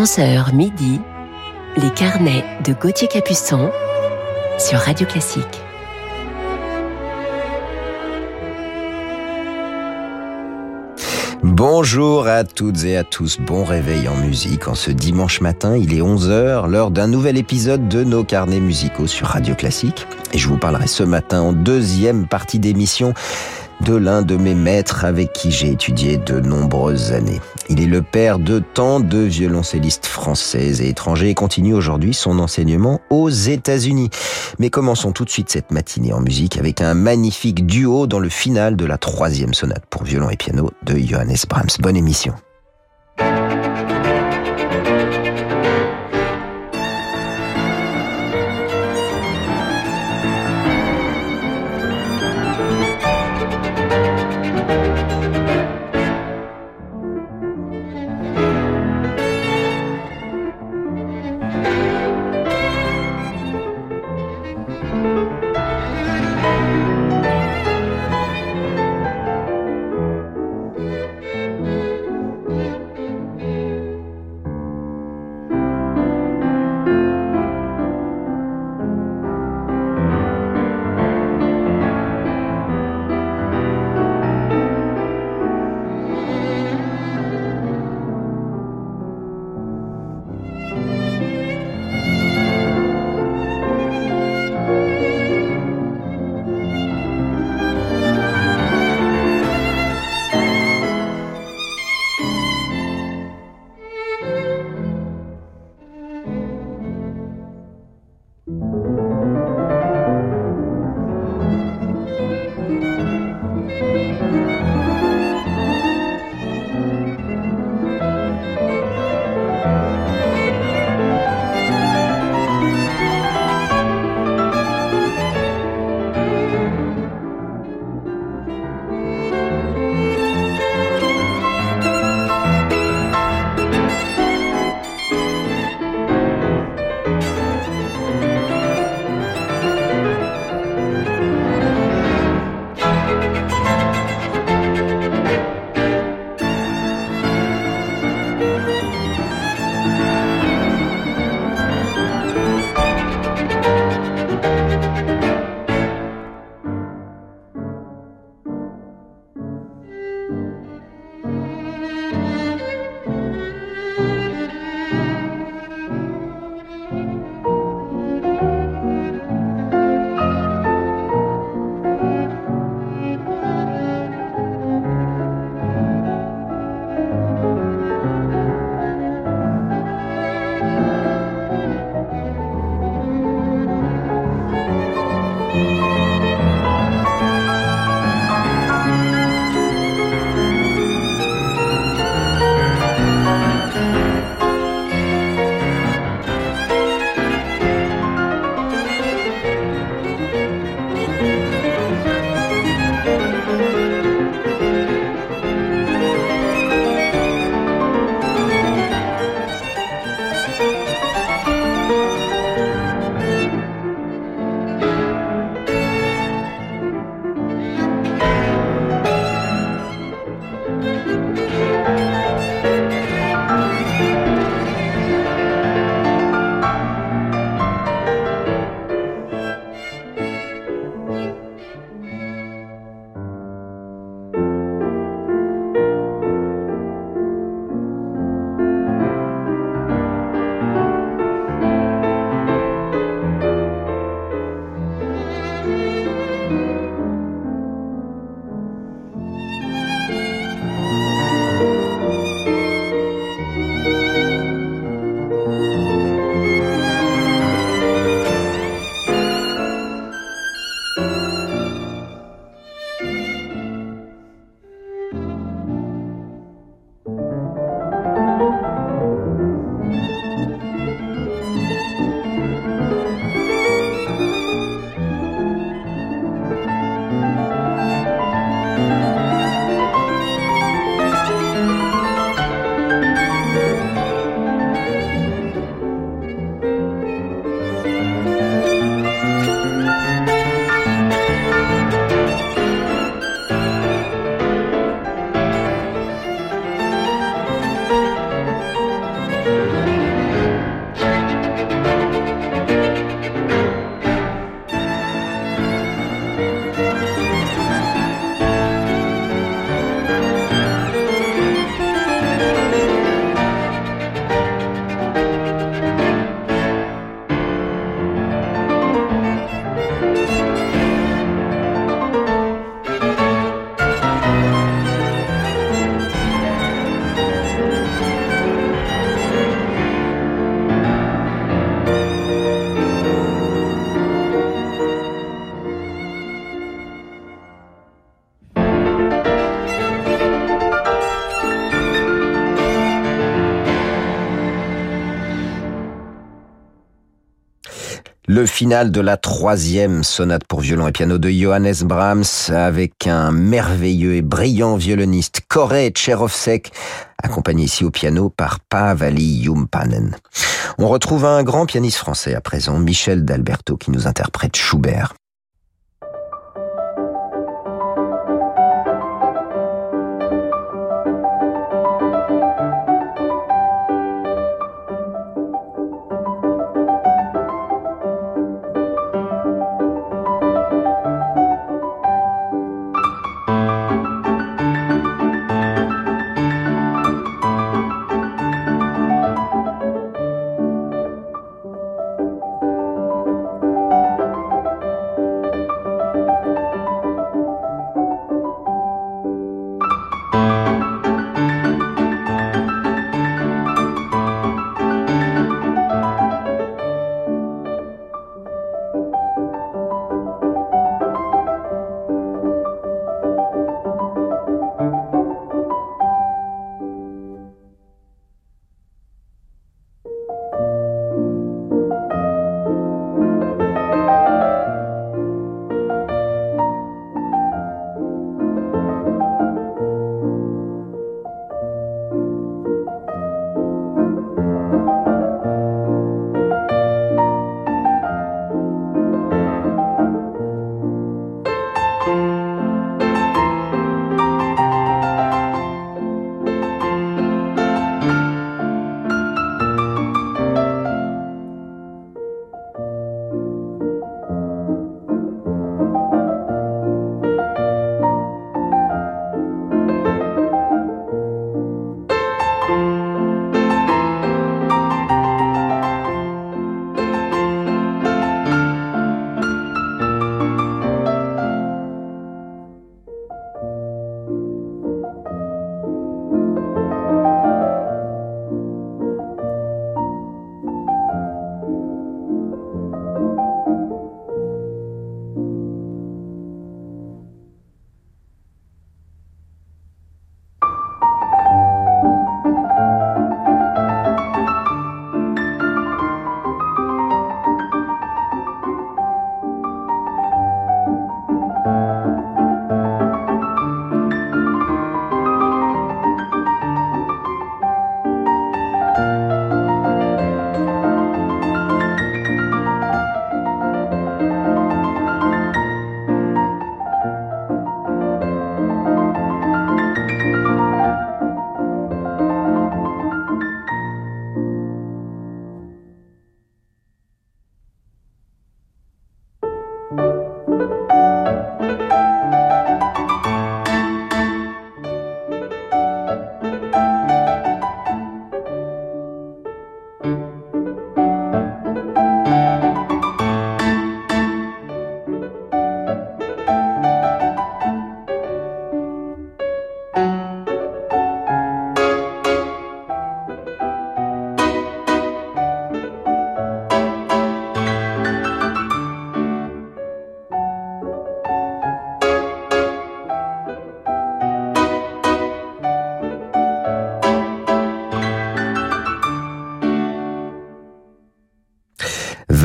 11h midi, les carnets de Gauthier Capuçon sur Radio Classique. Bonjour à toutes et à tous, bon réveil en musique. En ce dimanche matin, il est 11h, l'heure d'un nouvel épisode de nos carnets musicaux sur Radio Classique. Et je vous parlerai ce matin en deuxième partie d'émission de l'un de mes maîtres avec qui j'ai étudié de nombreuses années. Il est le père de tant de violoncellistes françaises et étrangers et continue aujourd'hui son enseignement aux États-Unis. Mais commençons tout de suite cette matinée en musique avec un magnifique duo dans le final de la troisième sonate pour violon et piano de Johannes Brahms. Bonne émission. Le final de la troisième sonate pour violon et piano de Johannes Brahms avec un merveilleux et brillant violoniste Kore Tcherovsek, accompagné ici au piano par Pavali Yumpanen. On retrouve un grand pianiste français à présent, Michel D'Alberto, qui nous interprète Schubert.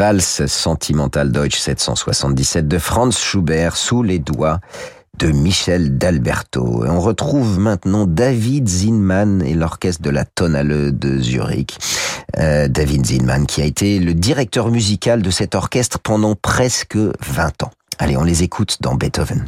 Valse sentimentale Deutsch 777 de Franz Schubert sous les doigts de Michel d'Alberto. On retrouve maintenant David Zinman et l'orchestre de la Tonale de Zurich. Euh, David Zinman qui a été le directeur musical de cet orchestre pendant presque 20 ans. Allez, on les écoute dans Beethoven.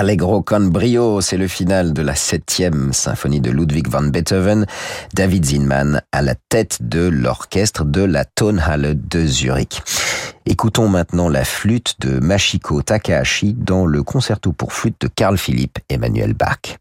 Allegro con brio, c'est le final de la septième symphonie de Ludwig van Beethoven. David Zinman à la tête de l'orchestre de la Tonhalle de Zurich. Écoutons maintenant la flûte de Machiko Takahashi dans le concerto pour flûte de Carl Philipp Emmanuel Bach.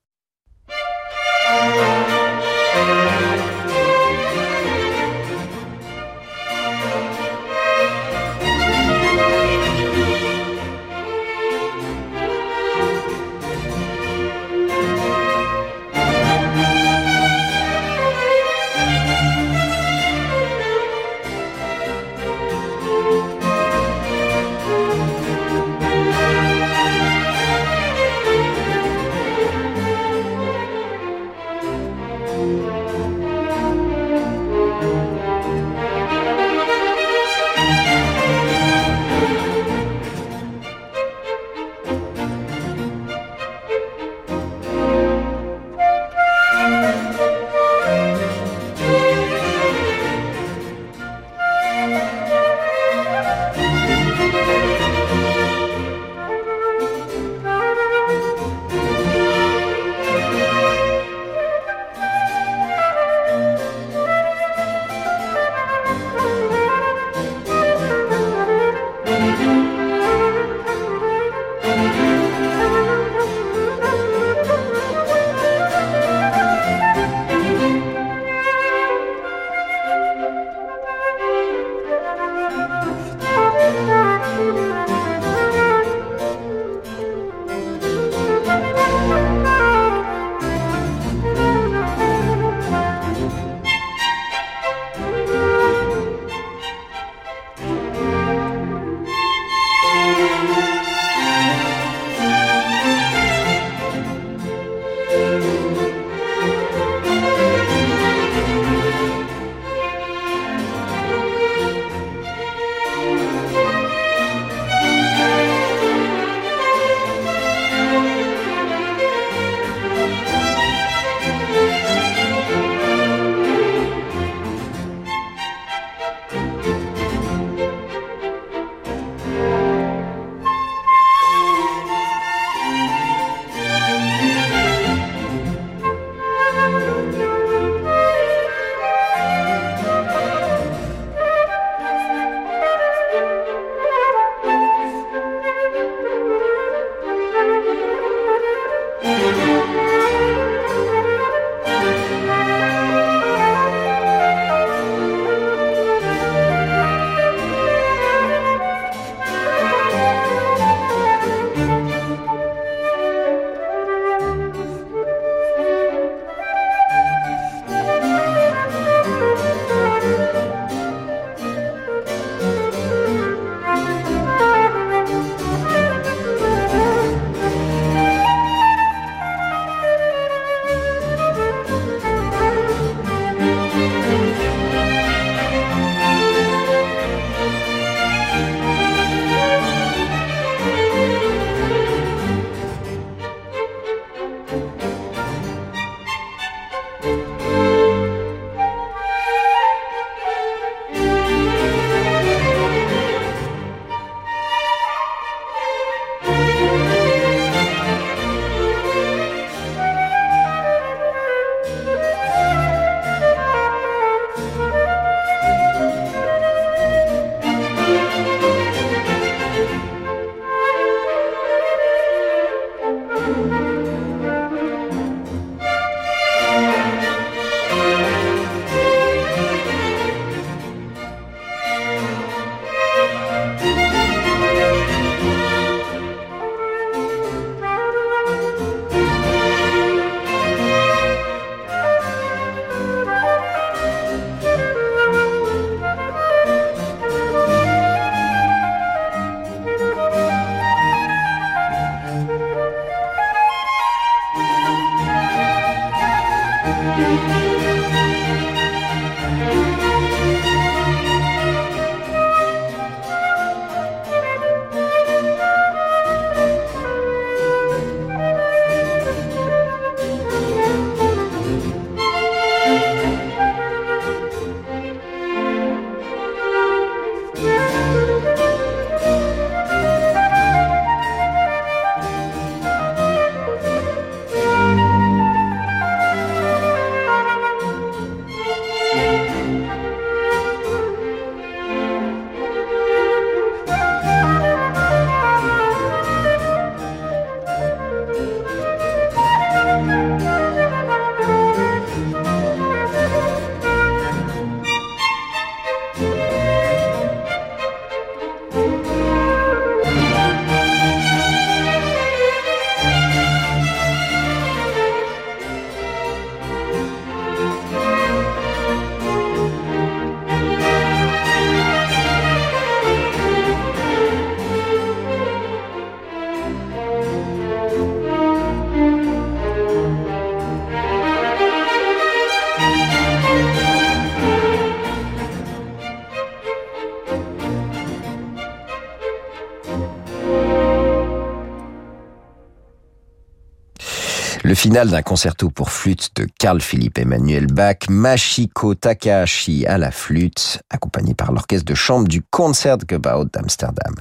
Finale d'un concerto pour flûte de Carl Philipp Emmanuel Bach, Machiko Takahashi à la flûte, accompagné par l'orchestre de chambre du Concertgebouw d'Amsterdam.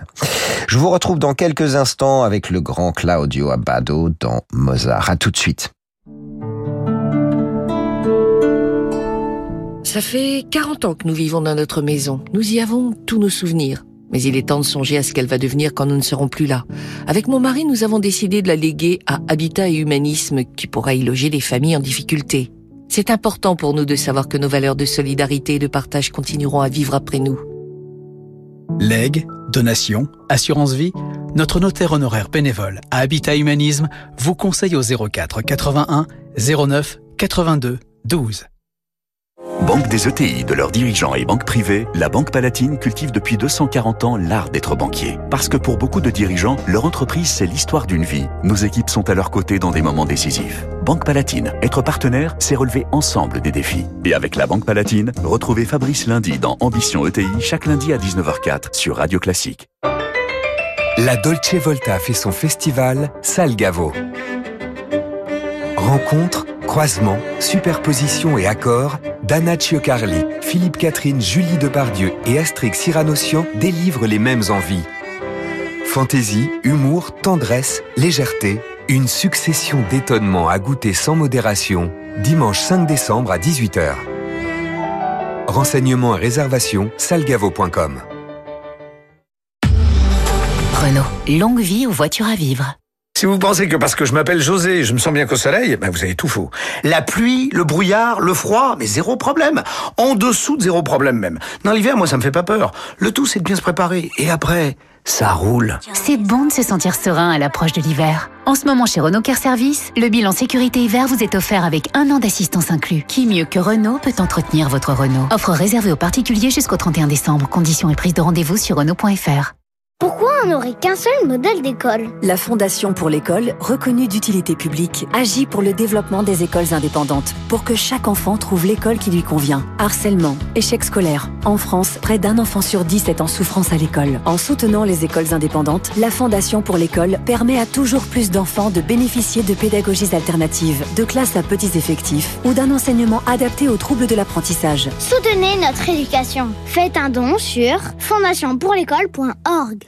Je vous retrouve dans quelques instants avec le grand Claudio Abbado dans Mozart. À tout de suite. Ça fait 40 ans que nous vivons dans notre maison. Nous y avons tous nos souvenirs. Mais il est temps de songer à ce qu'elle va devenir quand nous ne serons plus là. Avec mon mari, nous avons décidé de la léguer à Habitat et Humanisme qui pourra y loger des familles en difficulté. C'est important pour nous de savoir que nos valeurs de solidarité et de partage continueront à vivre après nous. Legs, donations, assurance vie, notre notaire honoraire bénévole à Habitat Humanisme vous conseille au 04 81 09 82 12. Banque des ETI, de leurs dirigeants et banques privées, la Banque Palatine cultive depuis 240 ans l'art d'être banquier. Parce que pour beaucoup de dirigeants, leur entreprise, c'est l'histoire d'une vie. Nos équipes sont à leur côté dans des moments décisifs. Banque Palatine, être partenaire, c'est relever ensemble des défis. Et avec la Banque Palatine, retrouvez Fabrice lundi dans Ambition ETI, chaque lundi à 19h04 sur Radio Classique. La Dolce Volta fait son festival Salgavo. Rencontre Croisement, superposition et accord, Dana Carli, Philippe Catherine, Julie Depardieu et Astrid Cyranossian délivrent les mêmes envies. Fantaisie, humour, tendresse, légèreté, une succession d'étonnements à goûter sans modération, dimanche 5 décembre à 18h. Renseignements et réservations, salgavo.com. Renault, longue vie aux voitures à vivre. Si vous pensez que parce que je m'appelle José, je me sens bien qu'au soleil, ben vous avez tout faux. La pluie, le brouillard, le froid, mais zéro problème. En dessous de zéro problème même. Dans l'hiver, moi, ça me fait pas peur. Le tout, c'est de bien se préparer. Et après, ça roule. C'est bon de se sentir serein à l'approche de l'hiver. En ce moment, chez Renault Car Service, le bilan sécurité hiver vous est offert avec un an d'assistance inclus. Qui mieux que Renault peut entretenir votre Renault? Offre réservée aux particuliers jusqu'au 31 décembre. Conditions et prise de rendez-vous sur Renault.fr. Pourquoi on n'aurait qu'un seul modèle d'école La Fondation pour l'école, reconnue d'utilité publique, agit pour le développement des écoles indépendantes, pour que chaque enfant trouve l'école qui lui convient. Harcèlement, échec scolaire. En France, près d'un enfant sur dix est en souffrance à l'école. En soutenant les écoles indépendantes, la Fondation pour l'école permet à toujours plus d'enfants de bénéficier de pédagogies alternatives, de classes à petits effectifs ou d'un enseignement adapté aux troubles de l'apprentissage. Soutenez notre éducation. Faites un don sur fondationpourlécole.org.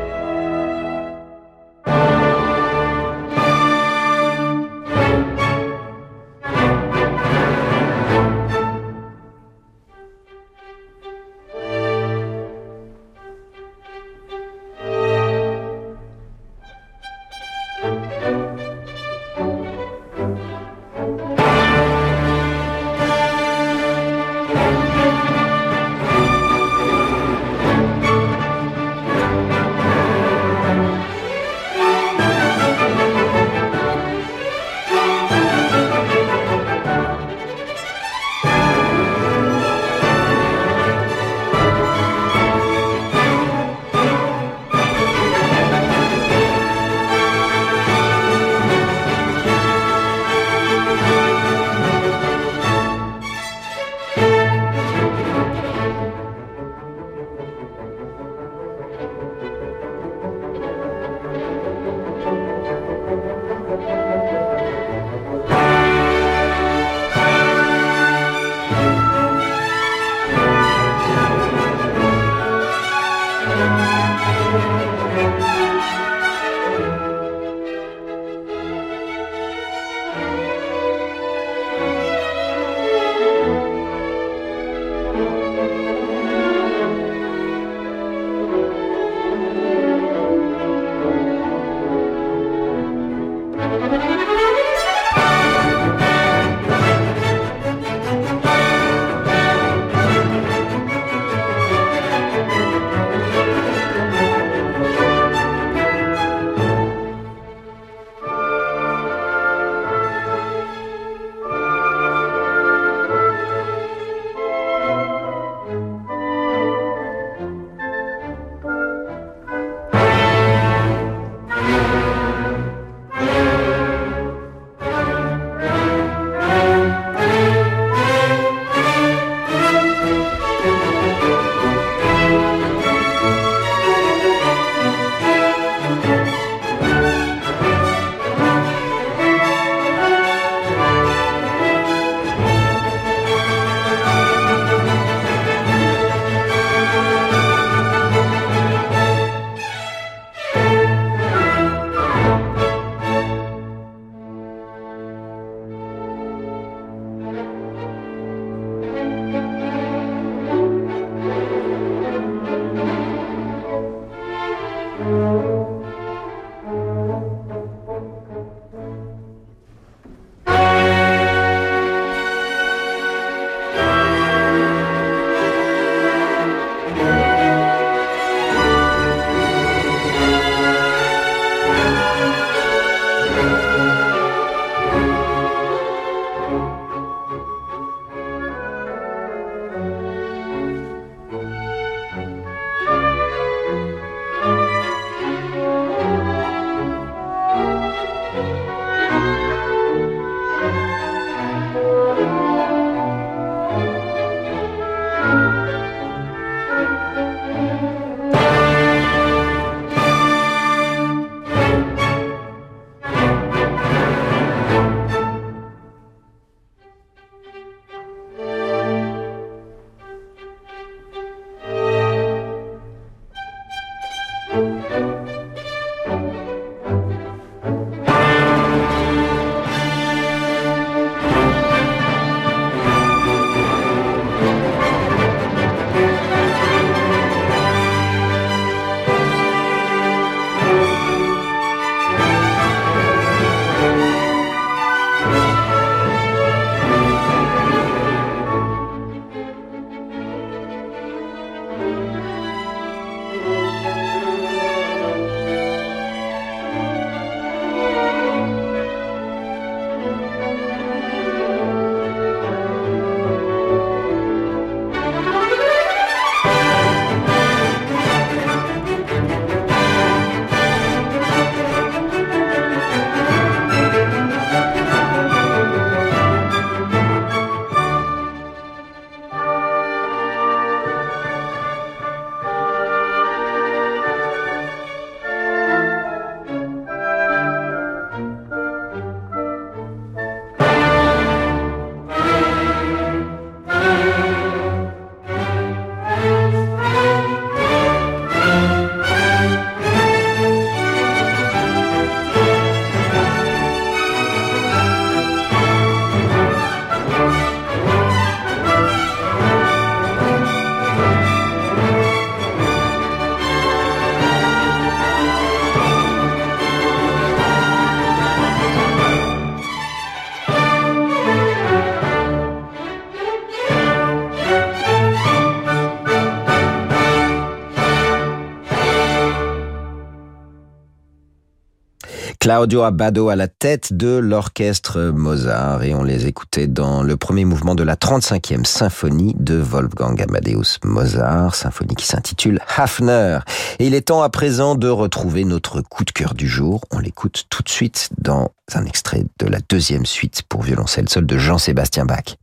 Claudio Abbado à la tête de l'orchestre Mozart et on les écoutait dans le premier mouvement de la 35e symphonie de Wolfgang Amadeus Mozart, symphonie qui s'intitule Hafner. Et il est temps à présent de retrouver notre coup de cœur du jour. On l'écoute tout de suite dans un extrait de la deuxième suite pour violoncelle seul de Jean-Sébastien Bach.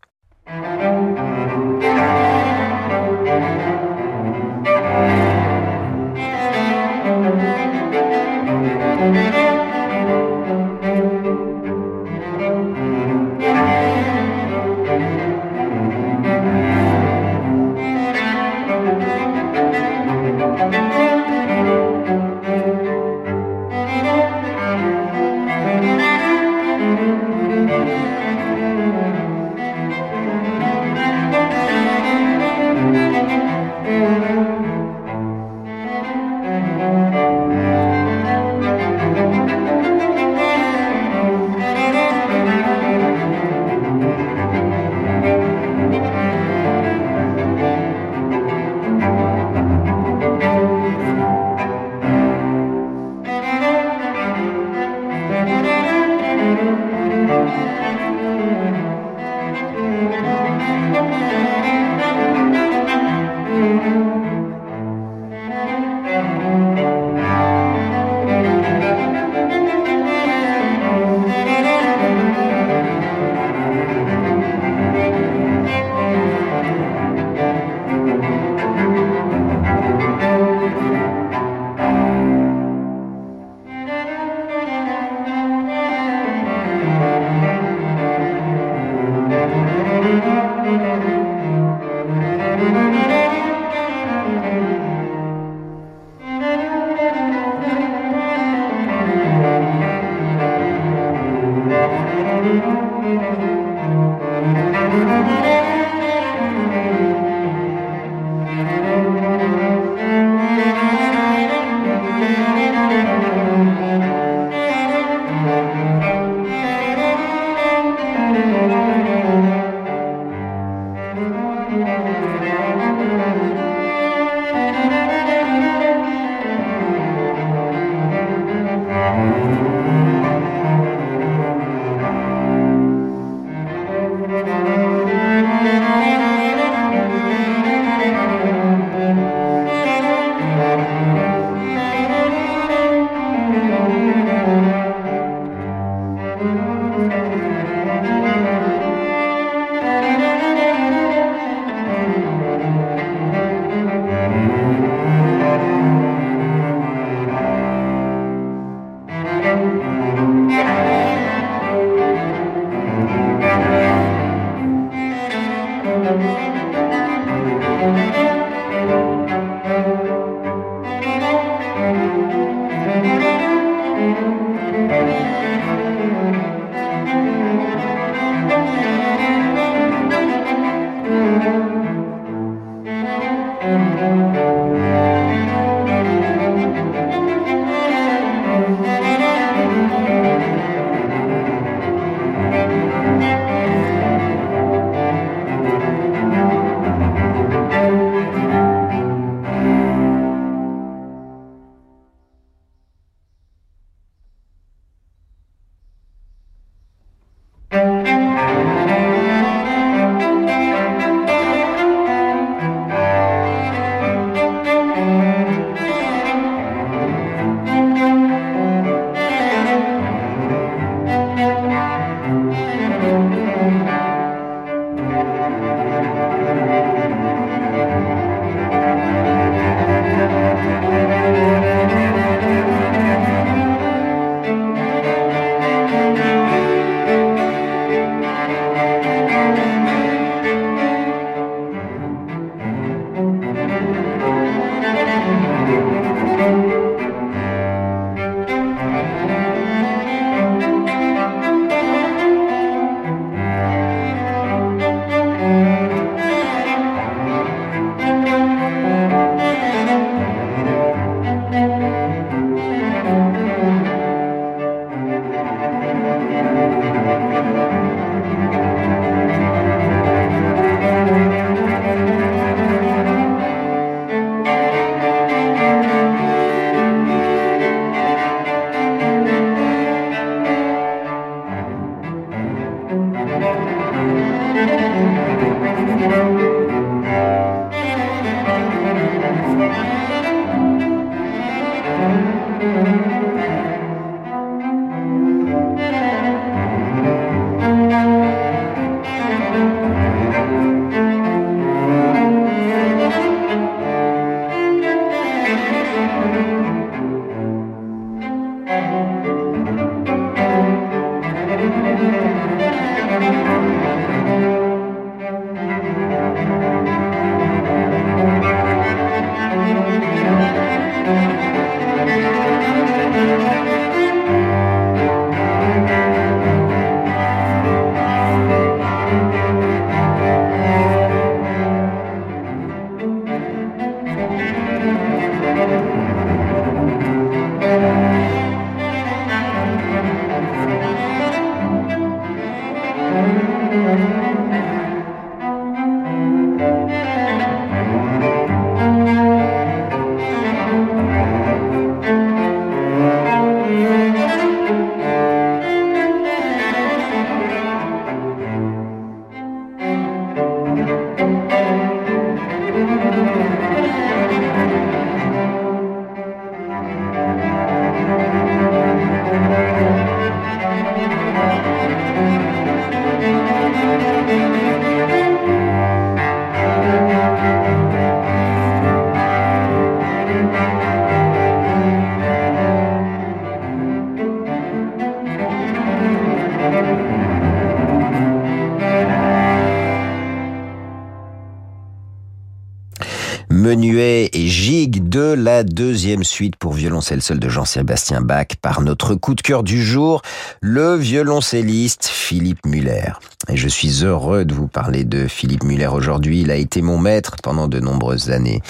Deuxième suite pour violoncelle seul de Jean-Sébastien Bach par notre coup de cœur du jour, le violoncelliste Philippe Muller. Et je suis heureux de vous parler de Philippe Muller aujourd'hui. Il a été mon maître pendant de nombreuses années.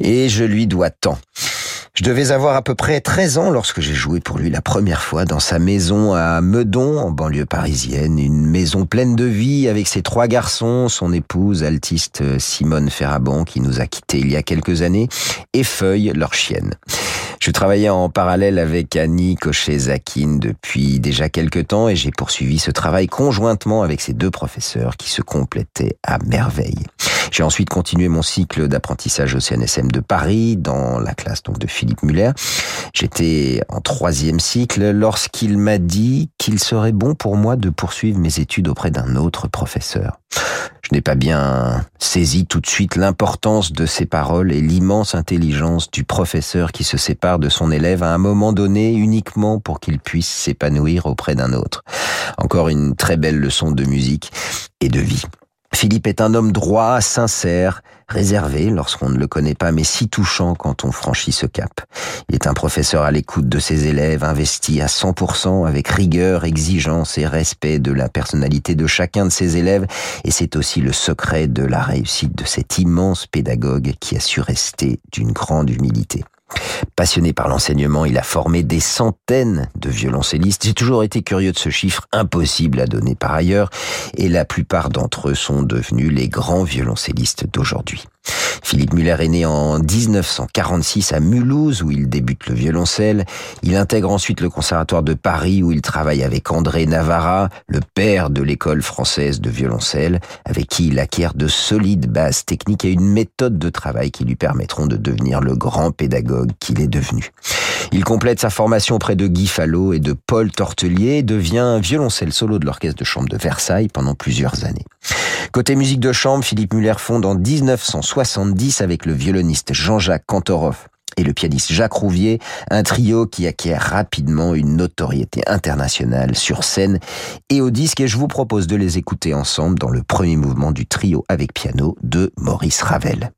Et je lui dois tant. Je devais avoir à peu près 13 ans lorsque j'ai joué pour lui la première fois dans sa maison à Meudon, en banlieue parisienne. Une maison pleine de vie avec ses trois garçons, son épouse, altiste Simone Ferrabon, qui nous a quittés il y a quelques années, et Feuille, leur chienne. Je travaillais en parallèle avec Annie Cochet-Zakin depuis déjà quelques temps et j'ai poursuivi ce travail conjointement avec ces deux professeurs qui se complétaient à merveille. J'ai ensuite continué mon cycle d'apprentissage au CNSM de Paris dans la classe donc de Philippe Muller. J'étais en troisième cycle lorsqu'il m'a dit qu'il serait bon pour moi de poursuivre mes études auprès d'un autre professeur. Je n'ai pas bien saisi tout de suite l'importance de ces paroles et l'immense intelligence du professeur qui se sépare de son élève à un moment donné uniquement pour qu'il puisse s'épanouir auprès d'un autre. Encore une très belle leçon de musique et de vie. Philippe est un homme droit, sincère, réservé lorsqu'on ne le connaît pas, mais si touchant quand on franchit ce cap. Il est un professeur à l'écoute de ses élèves, investi à 100% avec rigueur, exigence et respect de la personnalité de chacun de ses élèves, et c'est aussi le secret de la réussite de cet immense pédagogue qui a su rester d'une grande humilité. Passionné par l'enseignement, il a formé des centaines de violoncellistes. J'ai toujours été curieux de ce chiffre impossible à donner par ailleurs, et la plupart d'entre eux sont devenus les grands violoncellistes d'aujourd'hui. Philippe Muller est né en 1946 à Mulhouse où il débute le violoncelle. Il intègre ensuite le conservatoire de Paris où il travaille avec André Navarra, le père de l'école française de violoncelle, avec qui il acquiert de solides bases techniques et une méthode de travail qui lui permettront de devenir le grand pédagogue qu'il est devenu. Il complète sa formation auprès de Guy Fallot et de Paul Tortelier et devient violoncelle solo de l'orchestre de chambre de Versailles pendant plusieurs années. Côté musique de chambre, Philippe Muller fonde en 1970 avec le violoniste Jean-Jacques Kantorov et le pianiste Jacques Rouvier, un trio qui acquiert rapidement une notoriété internationale sur scène et au disque et je vous propose de les écouter ensemble dans le premier mouvement du trio avec piano de Maurice Ravel.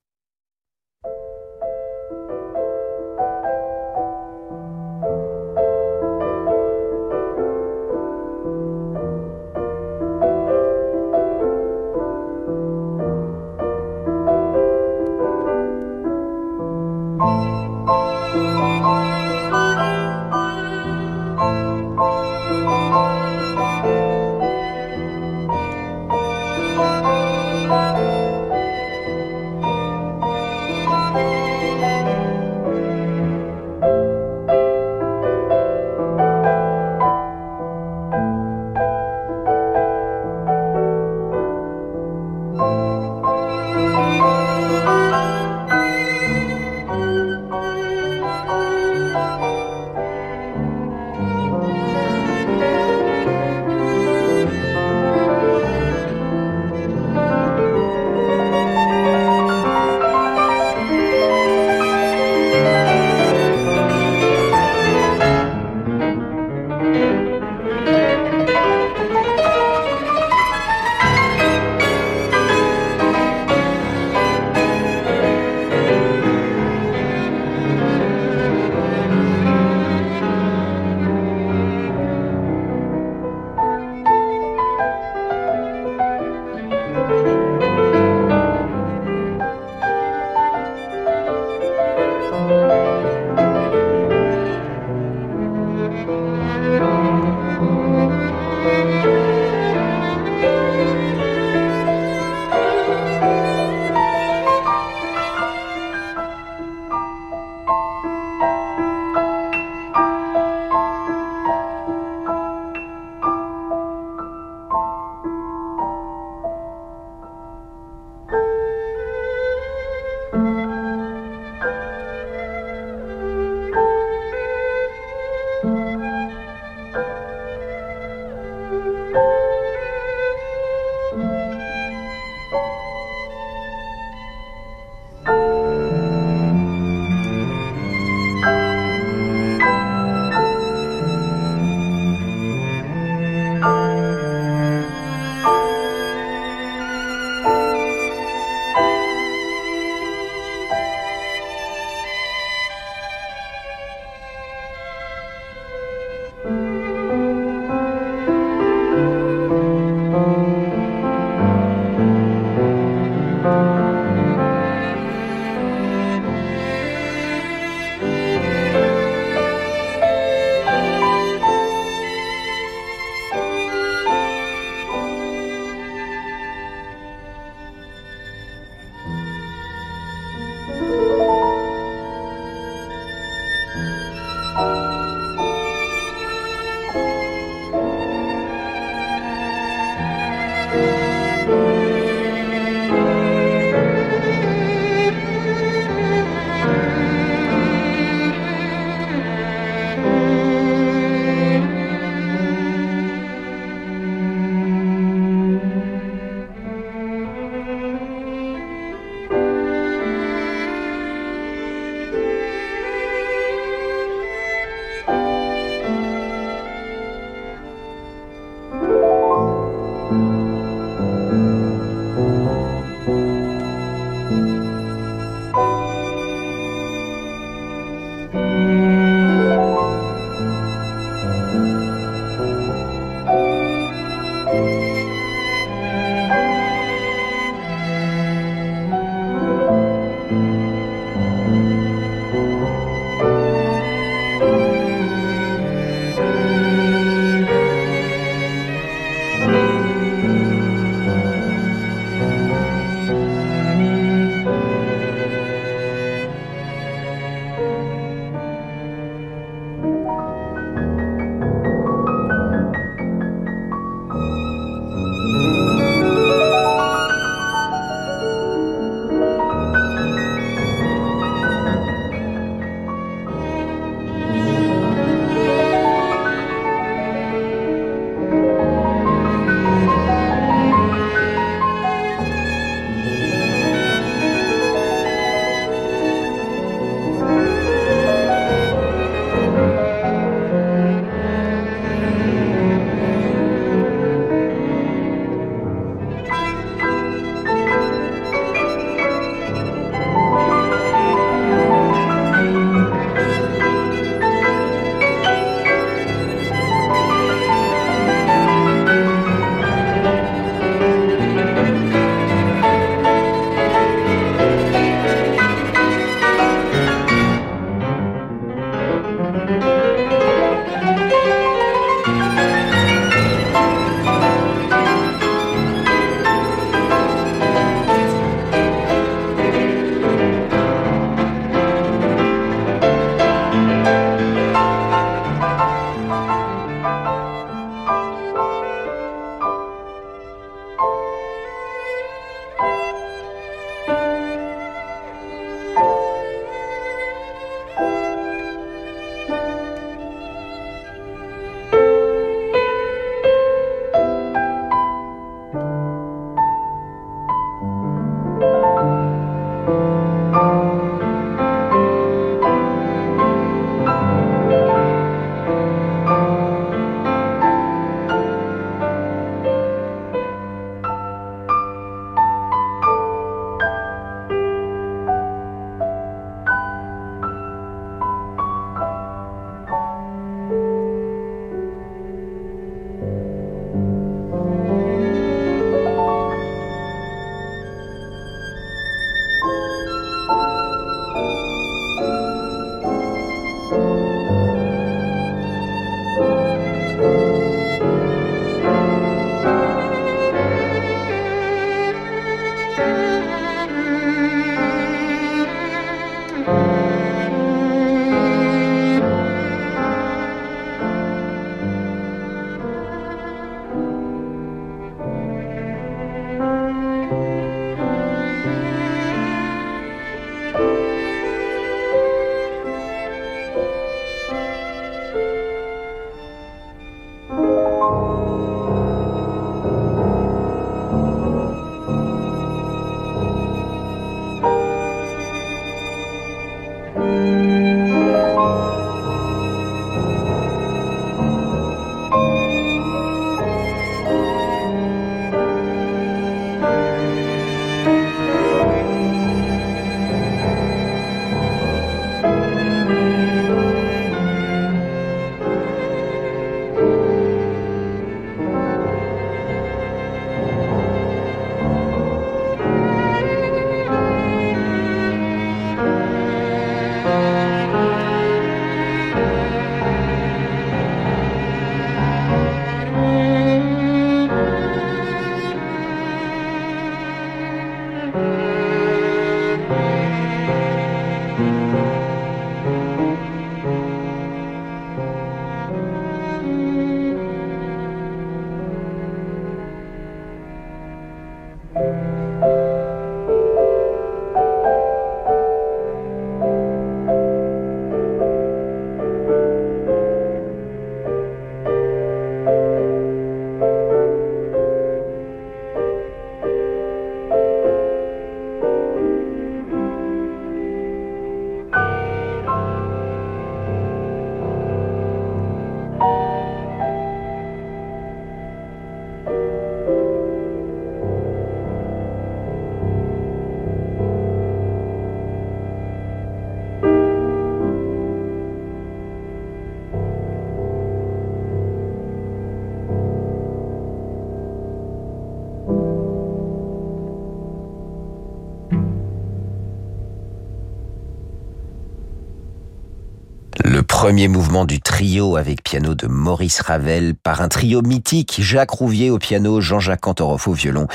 Premier mouvement du trio avec piano de Maurice Ravel par un trio mythique, Jacques Rouvier au piano, Jean-Jacques Cantoroff au violon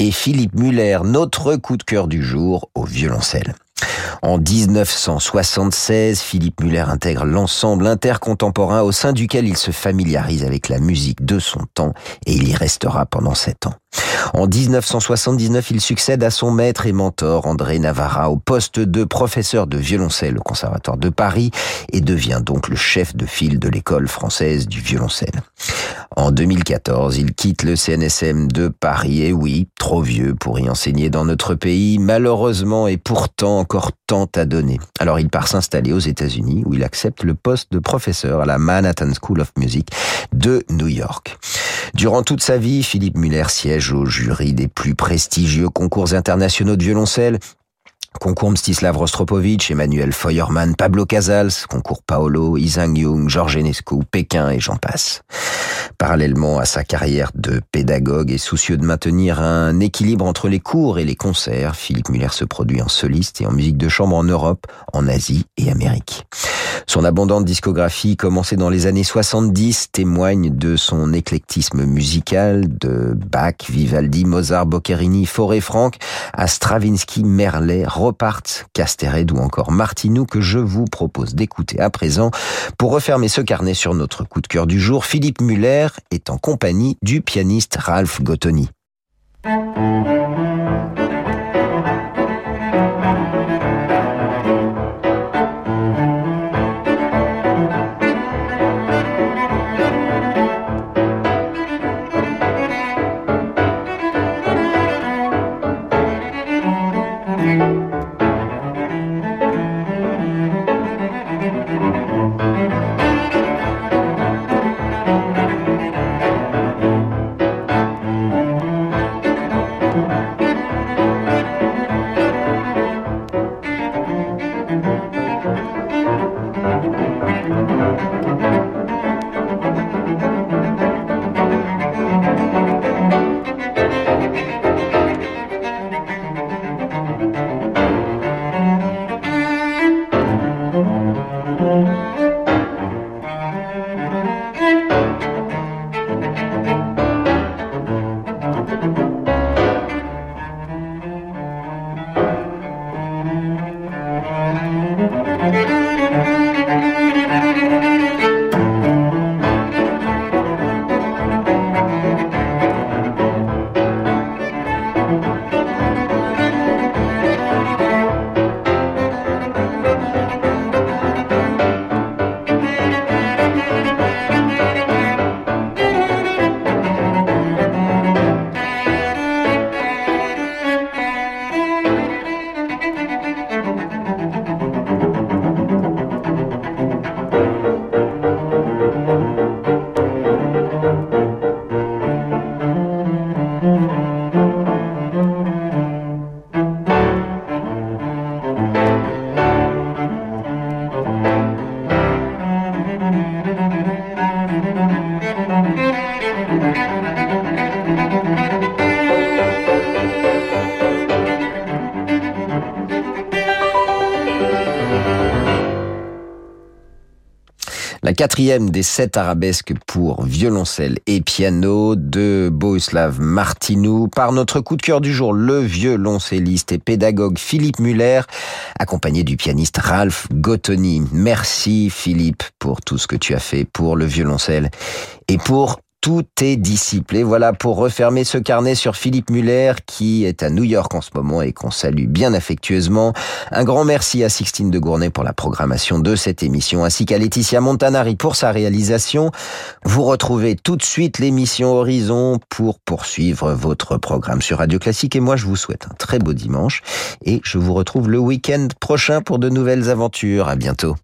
et Philippe Muller, notre coup de cœur du jour, au violoncelle. En 1976, Philippe Muller intègre l'ensemble intercontemporain au sein duquel il se familiarise avec la musique de son temps et il y restera pendant sept ans. En 1979, il succède à son maître et mentor André Navarra au poste de professeur de violoncelle au Conservatoire de Paris et devient donc le chef de file de l'école française du violoncelle. En 2014, il quitte le CNSM de Paris et oui, trop vieux pour y enseigner dans notre pays, malheureusement et pourtant encore tant à donner. Alors il part s'installer aux États-Unis où il accepte le poste de professeur à la Manhattan School of Music de New York. Durant toute sa vie, Philippe Muller siège au jury des plus prestigieux concours internationaux de violoncelle Concours Mstislav Rostropovitch, Emmanuel Feuermann, Pablo Casals, concours Paolo, Isang Jung, Georges Enescu, Pékin et j'en passe. Parallèlement à sa carrière de pédagogue et soucieux de maintenir un équilibre entre les cours et les concerts, Philippe Muller se produit en soliste et en musique de chambre en Europe, en Asie et Amérique. Son abondante discographie, commencée dans les années 70, témoigne de son éclectisme musical, de Bach, Vivaldi, Mozart, Boccherini, Forêt Franck, à Stravinsky, Merlet, Ropart, Castered ou encore Martinou que je vous propose d'écouter à présent. Pour refermer ce carnet sur notre coup de cœur du jour, Philippe Muller est en compagnie du pianiste Ralph Gottoni. Quatrième des sept arabesques pour violoncelle et piano de Bohuslav Martinou par notre coup de cœur du jour, le violoncelliste et pédagogue Philippe Muller, accompagné du pianiste Ralph Gottoni. Merci Philippe pour tout ce que tu as fait pour le violoncelle et pour tout est disciple. voilà pour refermer ce carnet sur Philippe Muller qui est à New York en ce moment et qu'on salue bien affectueusement. Un grand merci à Sixtine de Gournay pour la programmation de cette émission ainsi qu'à Laetitia Montanari pour sa réalisation. Vous retrouvez tout de suite l'émission Horizon pour poursuivre votre programme sur Radio Classique et moi je vous souhaite un très beau dimanche et je vous retrouve le week-end prochain pour de nouvelles aventures. À bientôt.